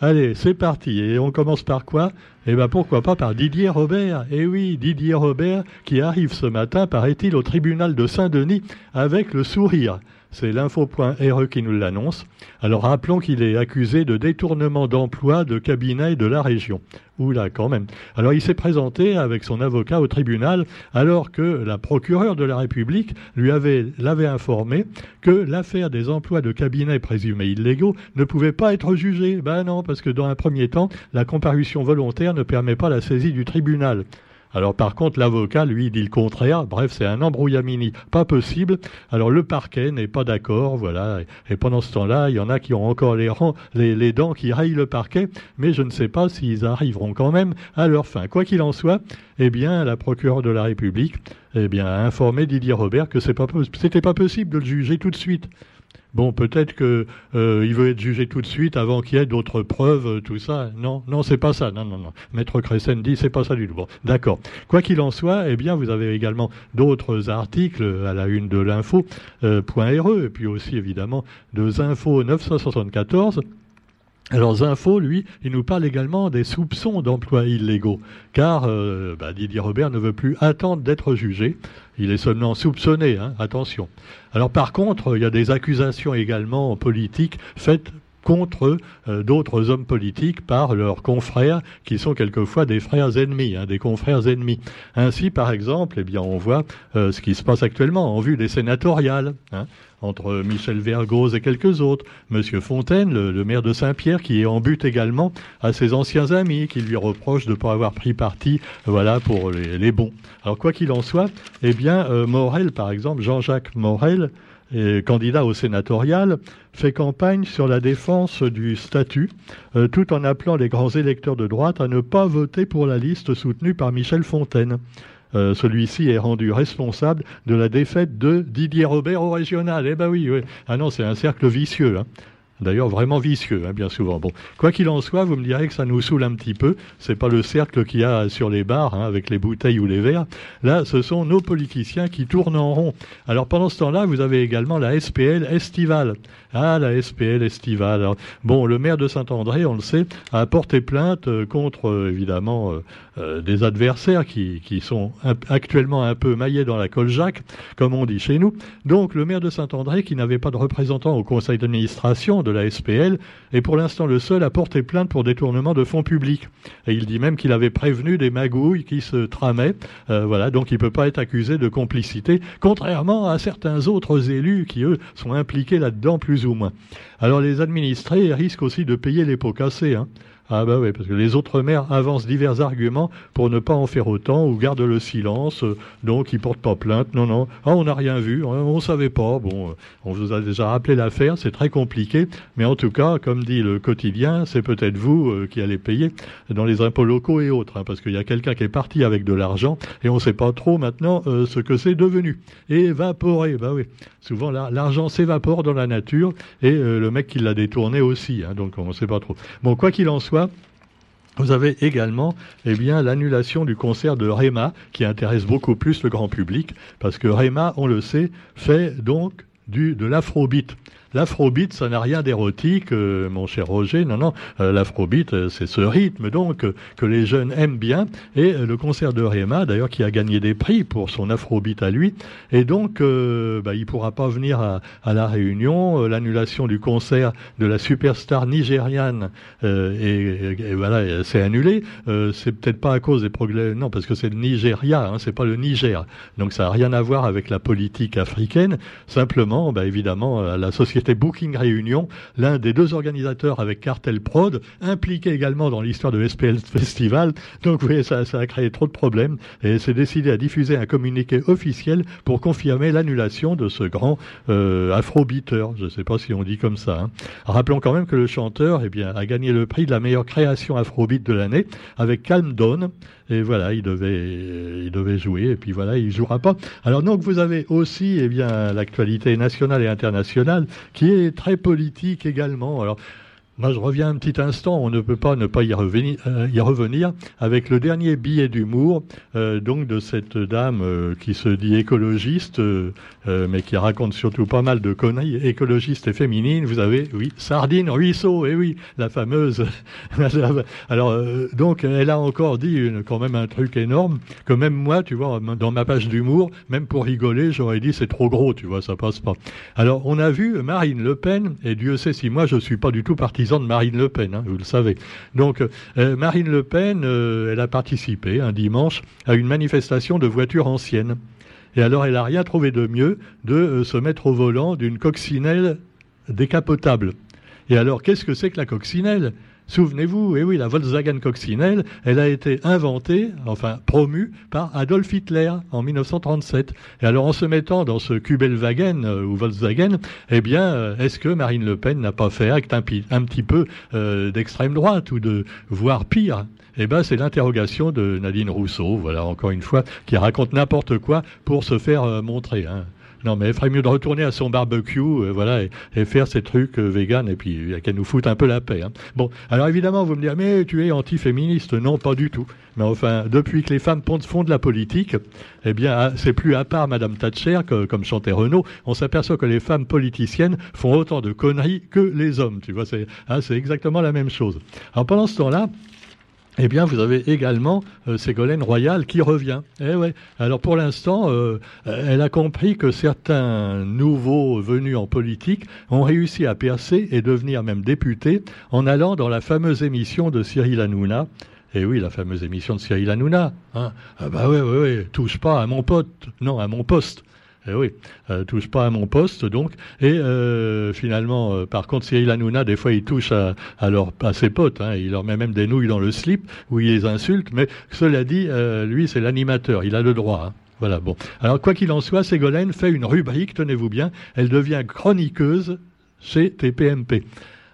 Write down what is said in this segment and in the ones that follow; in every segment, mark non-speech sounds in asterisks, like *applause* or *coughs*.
Allez, c'est parti. Et on commence par quoi? Eh bien, pourquoi pas par Didier Robert Eh oui, Didier Robert qui arrive ce matin, paraît-il, au tribunal de Saint-Denis avec le sourire. C'est l'info.re qui nous l'annonce. Alors rappelons qu'il est accusé de détournement d'emploi de cabinet de la région. Oula, quand même. Alors il s'est présenté avec son avocat au tribunal alors que la procureure de la République lui avait l'avait informé que l'affaire des emplois de cabinet présumés illégaux ne pouvait pas être jugée. Ben non, parce que dans un premier temps, la comparution volontaire ne permet pas la saisie du tribunal. Alors par contre, l'avocat, lui, dit le contraire. Bref, c'est un embrouillamini pas possible. Alors le parquet n'est pas d'accord, voilà. Et pendant ce temps-là, il y en a qui ont encore les, dents qui rayent le parquet, mais je ne sais pas s'ils arriveront quand même à leur fin. Quoi qu'il en soit, eh bien, la procureure de la République eh bien, a informé Didier Robert que c'était pas possible de le juger tout de suite. Bon, peut-être qu'il euh, veut être jugé tout de suite avant qu'il y ait d'autres preuves, euh, tout ça. Non, non, c'est pas ça. Non, non, non. Maître Cressen dit c'est pas ça du tout. Bon, d'accord. Quoi qu'il en soit, eh bien, vous avez également d'autres articles à la une de l'info.re euh, et puis aussi évidemment de Info 974 alors Zinfo, lui, il nous parle également des soupçons d'emplois illégaux, car euh, bah, Didier Robert ne veut plus attendre d'être jugé, il est seulement soupçonné, hein, attention. Alors par contre, il y a des accusations également politiques faites contre euh, d'autres hommes politiques par leurs confrères qui sont quelquefois des frères ennemis, hein, des confrères ennemis. Ainsi, par exemple, eh bien, on voit euh, ce qui se passe actuellement en vue des sénatoriales. Hein entre Michel Vergoz et quelques autres. Monsieur Fontaine, le, maire de Saint-Pierre, qui est en but également à ses anciens amis, qui lui reprochent de ne pas avoir pris parti voilà, pour les, bons. Alors quoi qu'il en soit, eh bien, euh, Morel, par exemple, Jean-Jacques Morel, candidat au sénatorial, fait campagne sur la défense du statut, euh, tout en appelant les grands électeurs de droite à ne pas voter pour la liste soutenue par Michel Fontaine. Euh, celui-ci est rendu responsable de la défaite de Didier Robert au régional. Eh ben oui, oui. Ah non, c'est un cercle vicieux. Hein. D'ailleurs, vraiment vicieux, hein, bien souvent. Bon, quoi qu'il en soit, vous me direz que ça nous saoule un petit peu. C'est pas le cercle qu'il y a sur les bars, hein, avec les bouteilles ou les verres. Là, ce sont nos politiciens qui tournent en rond. Alors, pendant ce temps-là, vous avez également la SPL estivale. Ah, la SPL estivale. bon, le maire de Saint-André, on le sait, a porté plainte euh, contre, euh, évidemment, euh, des adversaires qui, qui sont actuellement un peu maillés dans la coljac, comme on dit chez nous. Donc, le maire de Saint-André, qui n'avait pas de représentant au conseil d'administration de la SPL, est pour l'instant le seul à porter plainte pour détournement de fonds publics. Et il dit même qu'il avait prévenu des magouilles qui se tramaient. voilà, donc il ne peut pas être accusé de complicité, contrairement à certains autres élus qui, eux, sont impliqués là-dedans plus ou moins. Alors les administrés risquent aussi de payer les pots cassés. Hein. Ah bah oui, parce que les autres maires avancent divers arguments pour ne pas en faire autant ou gardent le silence, euh, donc ils portent pas plainte. Non, non, ah, on n'a rien vu, on ne savait pas. Bon, euh, on vous a déjà rappelé l'affaire, c'est très compliqué, mais en tout cas, comme dit le quotidien, c'est peut-être vous euh, qui allez payer dans les impôts locaux et autres, hein, parce qu'il y a quelqu'un qui est parti avec de l'argent et on ne sait pas trop maintenant ce que c'est devenu. Évaporé, bah oui. Souvent, l'argent s'évapore dans la nature et le mec qui l'a détourné aussi, hein, donc on ne sait pas trop. Bon, quoi qu'il en soit, vous avez également eh l'annulation du concert de Réma, qui intéresse beaucoup plus le grand public, parce que Réma, on le sait, fait donc du, de l'afrobeat. L'afrobeat, ça n'a rien d'érotique, euh, mon cher Roger. Non, non. Euh, l'afrobeat, euh, c'est ce rythme donc que les jeunes aiment bien. Et le concert de Réma, d'ailleurs, qui a gagné des prix pour son afrobeat à lui. Et donc, bah, il pourra pas venir à, à la Réunion. L'annulation du concert de la superstar nigériane et, voilà, c'est annulé. c'est peut-être pas à cause des progrès, non, parce que c'est le Nigeria, hein, c'est pas le Niger. Donc, ça n'a rien à voir avec la politique africaine. Simplement, bah, évidemment, la société Booking Réunion, l'un des deux organisateurs avec Cartel Prod, impliqué également dans l'histoire de SPL Festival. Donc vous voyez, ça, a créé trop de problèmes et c'est décidé à diffuser un communiqué officiel pour confirmer l'annulation de ce grand euh. Je ne sais pas si on dit comme ça. Hein. Rappelons quand même que le chanteur eh bien, a gagné le prix de la meilleure création afrobeat de l'année avec Calm Dawn. Et voilà, il devait, il devait jouer, et puis voilà, il jouera pas. Alors donc vous avez aussi, eh bien, l'actualité nationale et internationale qui est très politique également. Alors Moi, je reviens un petit instant, on ne peut pas ne pas y revenir, euh, y revenir avec le dernier billet d'humour euh, donc de cette dame euh, qui se dit écologiste, mais qui raconte surtout pas mal de conneries, écologiste et féminine. Vous avez, oui, Sardine Ruisseau, et eh oui, la fameuse. *laughs* Alors, donc, elle a encore dit une, quand même un truc énorme, que même moi, tu vois, dans ma page d'humour, même pour rigoler, j'aurais dit c'est trop gros, tu vois, ça passe pas. Alors, on a vu Marine Le Pen, et Dieu sait si moi je suis pas du tout partisan de Marine Le Pen, hein, vous le savez. Donc, euh, Marine Le Pen, euh, elle a participé un dimanche à une manifestation de voitures anciennes. Et alors, elle n'a rien trouvé de mieux de euh, se mettre au volant d'une coccinelle décapotable. Et alors, qu'est-ce que c'est que la coccinelle? Souvenez-vous, eh oui, la Volkswagen Coccinelle, elle a été inventée, enfin promue, par Adolf Hitler en 1937. Et alors, en se mettant dans ce Kubelwagen euh, ou Volkswagen, eh bien, euh, est-ce que Marine Le Pen n'a pas fait acte un, petit peu euh, d'extrême droite ou de voire pire? Eh ben, c'est l'interrogation de Nadine Rousseau, voilà, encore une fois, qui raconte n'importe quoi pour se faire montrer. Hein. Non, mais il ferait mieux de retourner à son barbecue, euh, voilà, et, faire ses trucs euh, véganes, et puis qu'elle nous foute un peu la paix. Hein. Bon, alors évidemment, vous me direz, mais tu es anti-féministe Non, pas du tout. Mais enfin, depuis que les femmes font de la politique, eh bien, ah, c'est plus à part Madame Thatcher, que, comme chantait Renaud, on s'aperçoit que les femmes politiciennes font autant de conneries que les hommes. Tu vois, c'est hein, exactement la même chose. Alors pendant ce temps-là, eh bien, vous avez également euh, Ségolène Royal qui revient. Eh ouais. Alors pour l'instant, euh, elle a compris que certains nouveaux venus en politique ont réussi à percer et devenir même députés en allant dans la fameuse émission de Cyril Hanouna. Eh oui, la fameuse émission de Cyril Hanouna. Hein. Ah bah oui, oui, oui, touche pas à mon pote, non, à mon poste. Eh oui, euh, touche pas à mon poste donc. Et euh, finalement, euh, par contre, Cyril Hanouna, des fois, il touche à, à, ses potes. Hein. il leur met même des nouilles dans le slip où il les insulte. Mais cela dit, lui, c'est l'animateur. Il a le droit. Hein. Voilà, bon. Alors, quoi qu'il en soit, Ségolène fait une rubrique, tenez-vous bien. Elle devient chroniqueuse chez TPMP.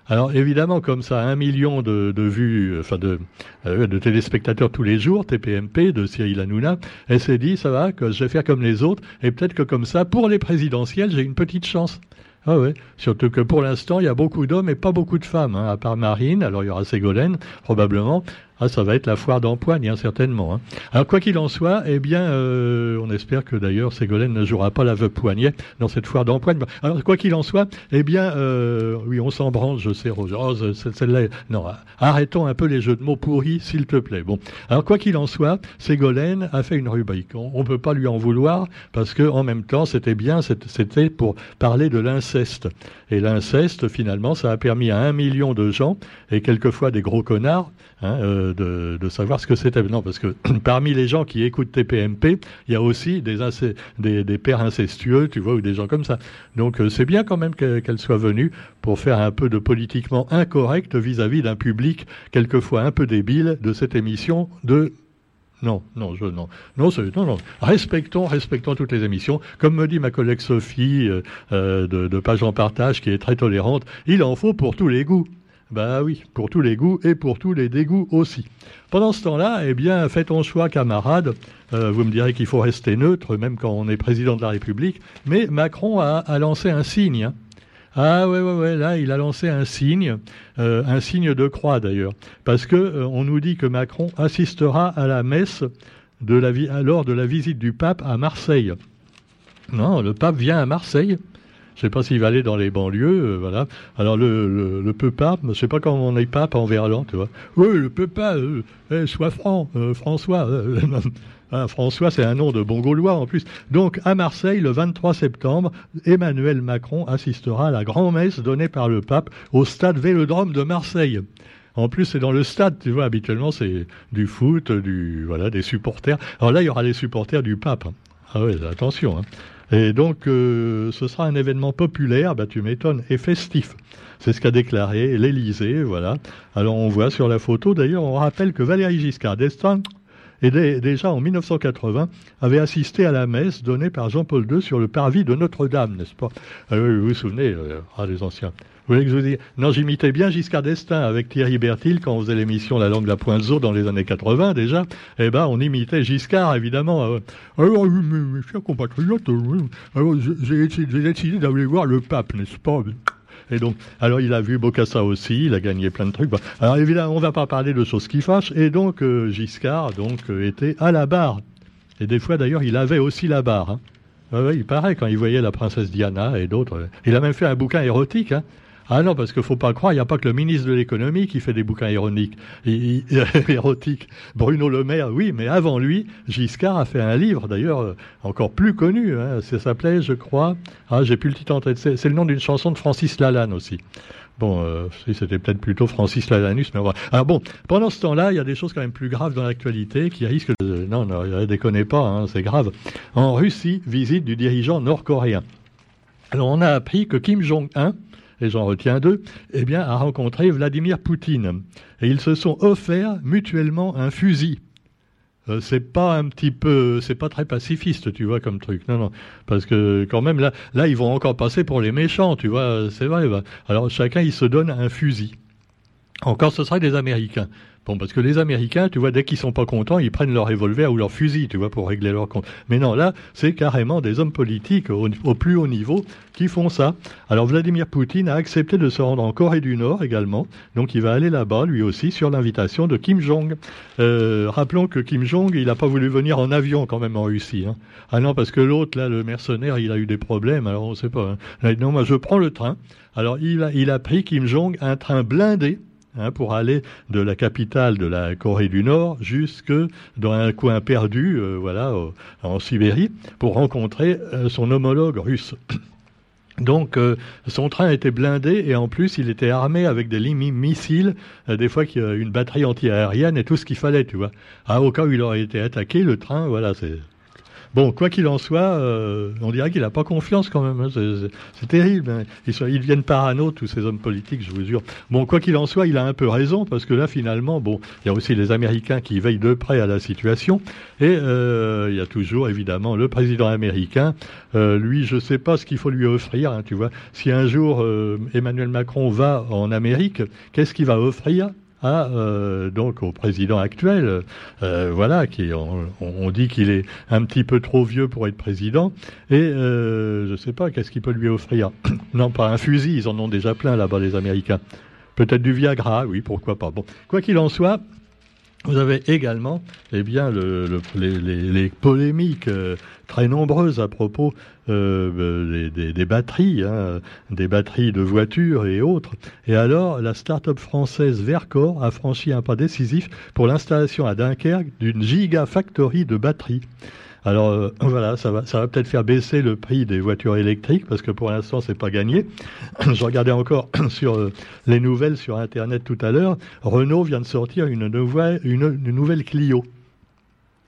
Alors évidemment, comme ça, un million de, vues, enfin de, euh, de, téléspectateurs tous les jours, TPMP de Cyril Hanouna, elle s'est dit, ça va, que je vais faire comme les autres, et peut-être que comme ça, pour les présidentielles, j'ai une petite chance. Ah ouais, surtout que pour l'instant, il y a beaucoup d'hommes et pas beaucoup de femmes, hein, à part Marine, alors il y aura Ségolène, probablement, ah, ça va être la foire d'empoigne, hein, certainement. Hein. Alors, quoi qu'il en soit, eh bien, euh, on espère que d'ailleurs Ségolène ne jouera pas la veuve poignet dans cette foire d'empoigne. Alors, quoi qu'il en soit, eh bien, euh, oui, on s'en branche, je sais, Rose. Oh, celle-là, non, arrêtons un peu les jeux de mots pourris, s'il te plaît. Bon. Alors, quoi qu'il en soit, Ségolène a fait une rubrique. On ne peut pas lui en vouloir parce que, en même temps, c'était bien, c'était pour parler de l'inceste. Et l'inceste, finalement, ça a permis à un million de gens, et quelquefois des gros connards, hein, euh, de, savoir ce que c'était. Non, parce que *clears throat* parmi les gens qui écoutent TPMP, il y a aussi des, pères incestueux, tu vois, ou des gens comme ça. Donc euh, c'est bien quand même qu'elle soit venue pour faire un peu de politiquement incorrect vis-à-vis d'un public quelquefois un peu débile de cette émission de non, non, je, non, non, non. Respectons, respectons toutes les émissions. Comme me dit ma collègue Sophie euh, de, de Page en Partage, qui est très tolérante, il en faut pour tous les goûts. Bah oui, pour tous les goûts et pour tous les dégoûts aussi. Pendant ce temps-là, eh bien, faites ton choix, camarades. Euh, vous me direz qu'il faut rester neutre, même quand on est président de la République. Mais Macron a, lancé un signe. Hein. Ah ouais, ouais, ouais, là, il a lancé un signe, euh, un signe de croix d'ailleurs. Parce que euh, on nous dit que Macron assistera à la messe de lors de la visite du pape à Marseille. Non, le pape vient à Marseille. Je ne sais pas s'il va aller dans les banlieues, euh, voilà. Alors le, le, peu pape, je ne sais pas comment on est pape en verlan, tu vois. Oui, le peu pape, euh, eh, sois franc, euh, François. *laughs* Hein, François, c'est un nom de bon gaulois en plus. Donc, à Marseille, le 23 septembre, Emmanuel Macron assistera à la grand-messe donnée par le pape au stade Vélodrome de Marseille. En plus, c'est dans le stade, tu vois, habituellement, c'est du foot, du, voilà, des supporters. Alors là, il y aura les supporters du pape. Ah oui, attention. Hein. Et donc, euh, ce sera un événement populaire, bah, tu m'étonnes, et festif. C'est ce qu'a déclaré l'Élysée, voilà. Alors, on voit sur la photo, d'ailleurs, on rappelle que Valéry Giscard d'Estaing, et déjà en 1980, avait assisté à la messe donnée par Jean-Paul II sur le parvis de Notre-Dame, n'est-ce pas? Ah Vous vous souvenez, euh, ah, les anciens. Vous voulez que je vous dise? Non, j'imitais bien Giscard d'Estaing avec Thierry Bertil quand on faisait l'émission La langue de la pointe zoo dans les années 80 déjà. Eh ben, on imitait Giscard, évidemment. Alors, mes chers compatriotes, j'ai décidé d'aller voir le pape, n'est-ce pas? Alors il a vu Bocassa aussi, il a gagné plein de trucs. Alors évidemment, on va pas parler de choses qui fâchent. Et donc euh, Giscard donc euh, était à la barre. Et des fois d'ailleurs, il avait aussi la barre. Hein. il paraît quand il voyait la princesse Diana et d'autres. Il a même fait un bouquin érotique. Hein. Ah non, parce qu'il faut pas croire, il n'y a pas que le ministre de l'économie qui fait des bouquins ironiques, *laughs* érotiques. Bruno Le Maire, oui, mais avant lui, Giscard a fait un livre, d'ailleurs, euh, encore plus connu. Hein, ça s'appelait, je crois, ah, j'ai plus le titre en tête, c'est le nom d'une chanson de Francis Lalanne aussi. Bon, euh, c'était peut-être plutôt Francis Lalanus, mais voilà. Alors bon, pendant ce temps-là, il y a des choses quand même plus graves dans l'actualité qui risquent de... Non, non, déconnez pas, hein, c'est grave. En Russie, visite du dirigeant nord-coréen. Alors on a appris que Kim Jong-un, et j'en retiens deux, eh bien, a rencontré Vladimir Poutine. Et ils se sont offerts mutuellement un fusil. Euh, c'est pas un petit peu, c'est pas très pacifiste, tu vois, comme truc. Non, non, parce que quand même là, là, ils vont encore passer pour les méchants, tu vois. C'est vrai. Alors chacun, il se donne un fusil. Encore, ce sera des Américains. Bon, parce que les Américains, tu vois, dès qu'ils sont pas contents, ils prennent leur revolver ou leur fusil, tu vois, pour régler leur compte. Mais non, là, c'est carrément des hommes politiques au, plus haut niveau qui font ça. Alors Vladimir Poutine a accepté de se rendre en Corée du Nord également, donc il va aller là-bas lui aussi sur l'invitation de Kim Jong. Euh, rappelons que Kim Jong, il n'a pas voulu venir en avion quand même en Russie. Hein. Ah non, parce que l'autre là, le mercenaire, il a eu des problèmes. Alors on sait pas. Hein. Non, moi je prends le train. Alors il a, il a pris Kim Jong un train blindé Hein, pour aller de la capitale de la Corée du Nord jusque dans un coin perdu, euh, voilà, en Sibérie, pour rencontrer euh, son homologue russe. *clears throat* Donc euh, son train était blindé et en plus il était armé avec des missiles, des fois une batterie anti-aérienne et tout ce qu'il fallait, tu vois. Ah, au cas où il aurait été attaqué, le train, voilà, c'est Bon, quoi qu'il en soit, euh, on dirait qu'il n'a pas confiance quand même. Hein. C'est terrible. Hein. Ils, ils, deviennent parano, tous ces hommes politiques, je vous jure. Bon, quoi qu'il en soit, il a un peu raison, parce que là, finalement, bon, il y a aussi les Américains qui veillent de près à la situation. Et euh, il y a toujours, évidemment, le président américain. Euh, lui, je ne sais pas ce qu'il faut lui offrir, hein, tu vois. Si un jour Emmanuel Macron va en Amérique, qu'est-ce qu'il va offrir? Euh, donc au président actuel, euh, voilà, on, dit qu'il est un petit peu trop vieux pour être président, et euh, je ne sais pas qu'est-ce qu'il peut lui offrir? *coughs* non, pas un fusil, ils en ont déjà plein là-bas les Américains. Peut-être du Viagra, oui, pourquoi pas. Bon, quoi qu'il en soit, vous avez également eh bien, le, les, polémiques euh, très nombreuses à propos euh, des, batteries, hein, des batteries de voitures et autres. Et alors, la start-up française Vercor a franchi un pas décisif pour l'installation à Dunkerque d'une gigafactory de batteries. Alors euh, *laughs* voilà, ça va, ça va peut-être faire baisser le prix des voitures électriques parce que pour l'instant c'est pas gagné. *clears throat* Je regardais encore *clears throat* sur euh, les nouvelles sur Internet tout à l'heure. Renault vient de sortir une nouvelle, une, nouvelle Clio.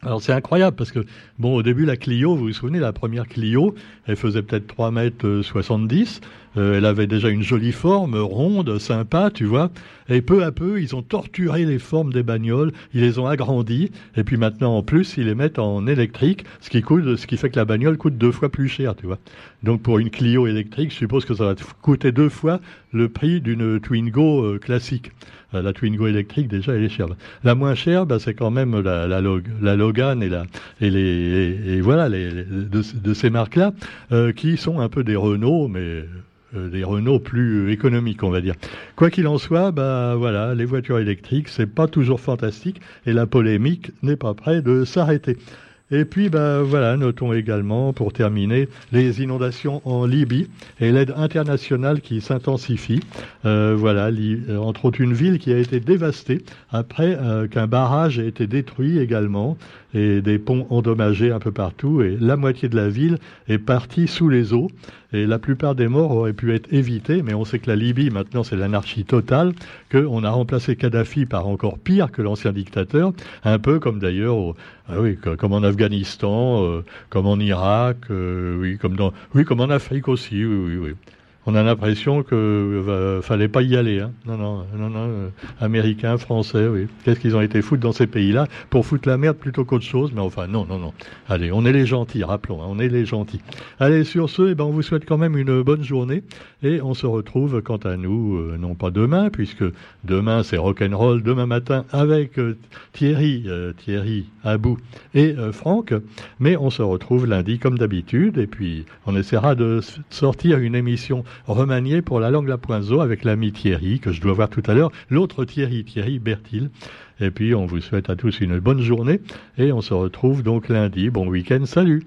Alors c'est incroyable parce que, bon, au début, la Clio, vous vous souvenez, la première Clio, elle faisait peut-être 3 mètres 70. Euh, elle avait déjà une jolie forme, ronde, sympa, tu vois. Et peu à peu, ils ont torturé les formes des bagnoles, ils les ont agrandies, et puis maintenant, en plus, ils les mettent en électrique, ce qui coûte, ce qui fait que la bagnole coûte deux fois plus cher, tu vois. Donc pour une Clio électrique, je suppose que ça va coûter deux fois le prix d'une Twingo euh, classique. Euh, la Twingo électrique, déjà, elle est chère. La moins chère, bah, c'est quand même la, Logan et, la, et, les, et, voilà, les, de, ces marques-là, qui sont un peu des Renault, mais des Renault plus économiques, on va dire. Quoi qu'il en soit, bah voilà, les voitures électriques, c'est pas toujours fantastique et la polémique n'est pas près de s'arrêter. Et puis, bah, voilà, notons également, pour terminer, les inondations en Libye et l'aide internationale qui s'intensifie. Euh, voilà, euh, entre autres une ville qui a été dévastée après euh, qu'un barrage ait été détruit également et des ponts endommagés un peu partout. Et la moitié de la ville est partie sous les eaux. Et la plupart des morts auraient pu être évités, mais on sait que la Libye, maintenant, c'est l'anarchie totale, qu'on a remplacé Kadhafi par encore pire que l'ancien dictateur, un peu comme d'ailleurs, ah oui, comme en Afghanistan, euh, comme en Irak, euh, oui, comme dans, oui, comme en Afrique aussi, oui, oui, oui on a l'impression que euh, fallait pas y aller. Hein. Non, non, non, non. Euh, Américains, Français, oui. Qu'est-ce qu'ils ont été foutus dans ces pays-là pour foutre la merde plutôt qu'autre chose? Mais enfin, non, non, non. Allez, on est les gentils, rappelons, hein, on est les gentils. Allez, sur ce, eh ben, on vous souhaite quand même une bonne journée et on se retrouve quant à nous, euh, non pas demain, puisque demain c'est rock'n'roll, demain matin avec Thierry, Thierry Abou et Franck, mais on se retrouve lundi comme d'habitude et puis on essaiera de sortir une émission remanié pour la langue la poinzo avec l'ami Thierry, que je dois voir tout à l'heure, l'autre Thierry, Thierry Bertil. Et puis, on vous souhaite à tous une bonne journée et on se retrouve donc lundi. Bon week-end, salut